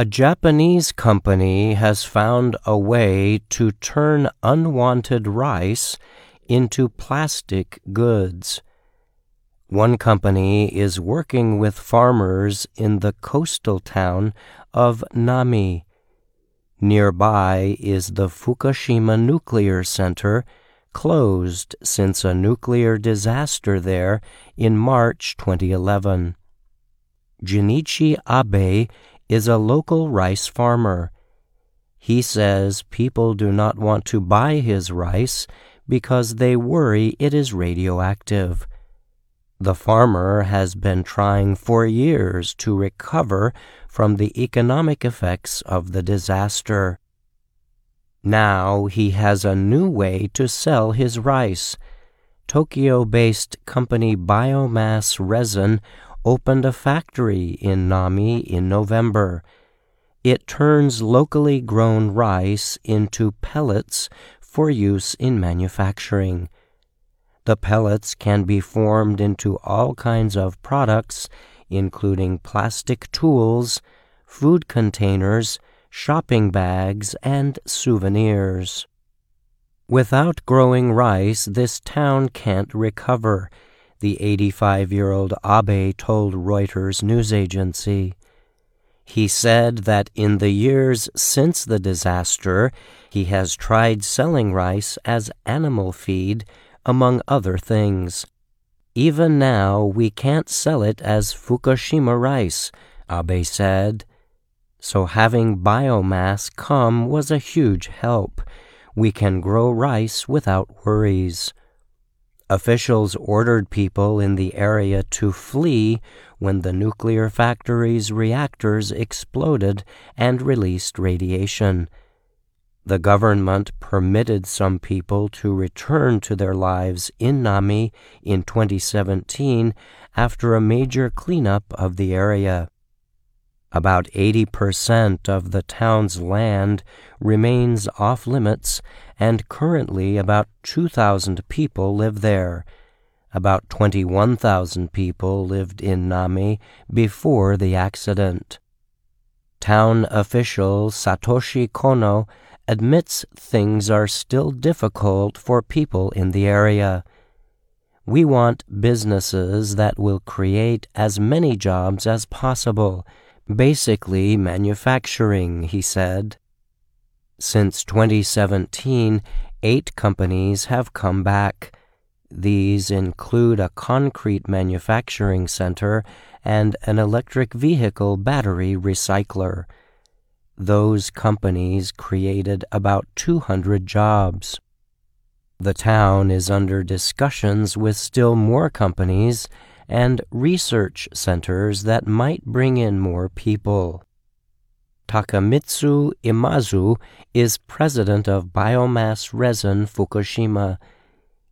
A Japanese company has found a way to turn unwanted rice into plastic goods. One company is working with farmers in the coastal town of Namie. Nearby is the Fukushima Nuclear Center, closed since a nuclear disaster there in March 2011. Jinichi Abe is a local rice farmer. He says people do not want to buy his rice because they worry it is radioactive. The farmer has been trying for years to recover from the economic effects of the disaster. Now he has a new way to sell his rice. Tokyo based company Biomass Resin opened a factory in Namie in November. It turns locally grown rice into pellets for use in manufacturing. The pellets can be formed into all kinds of products, including plastic tools, food containers, shopping bags, and souvenirs. Without growing rice, this town can't recover, the 85 year old Abe told Reuters news agency. He said that in the years since the disaster, he has tried selling rice as animal feed among other things. Even now, we can't sell it as Fukushima rice, Abe said. So having biomass come was a huge help. We can grow rice without worries. Officials ordered people in the area to flee when the nuclear factory's reactors exploded and released radiation. The government permitted some people to return to their lives in Namie in 2017 after a major cleanup of the area. About 80% of the town's land remains off limits, and currently about 2,000 people live there. About 21,000 people lived in Namie before the accident. Town official Satoshi Kono admits things are still difficult for people in the area. We want businesses that will create as many jobs as possible, basically manufacturing, he said. Since 2017, eight companies have come back. These include a concrete manufacturing center and an electric vehicle battery recycler those companies created about 200 jobs. The town is under discussions with still more companies and research centers that might bring in more people. Takamitsu Imazu is president of Biomass Resin Fukushima.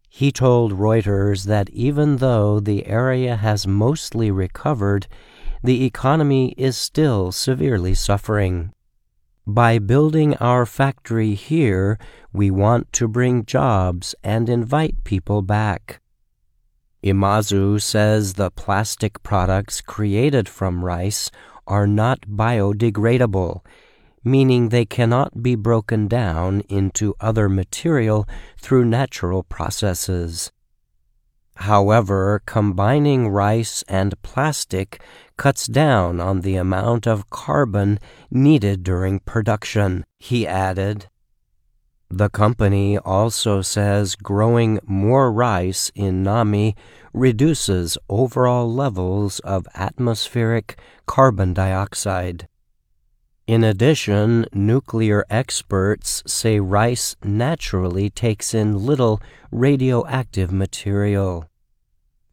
He told Reuters that even though the area has mostly recovered, the economy is still severely suffering. By building our factory here, we want to bring jobs and invite people back. Imazu says the plastic products created from rice are not biodegradable, meaning they cannot be broken down into other material through natural processes. However, combining rice and plastic cuts down on the amount of carbon needed during production, he added. The company also says growing more rice in Namie reduces overall levels of atmospheric carbon dioxide. In addition, nuclear experts say rice naturally takes in little radioactive material.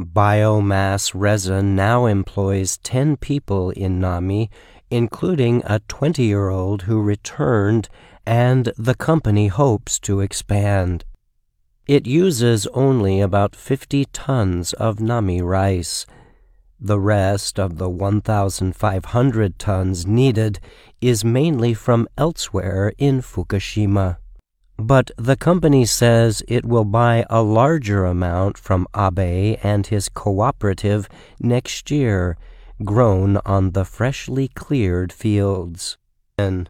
Biomass resin now employs 10 people in Namie, including a 20 year old who returned, and the company hopes to expand. It uses only about 50 tons of Namie rice. The rest of the 1,500 tons needed is mainly from elsewhere in Fukushima. But the company says it will buy a larger amount from Abe and his cooperative next year, grown on the freshly cleared fields. Amen.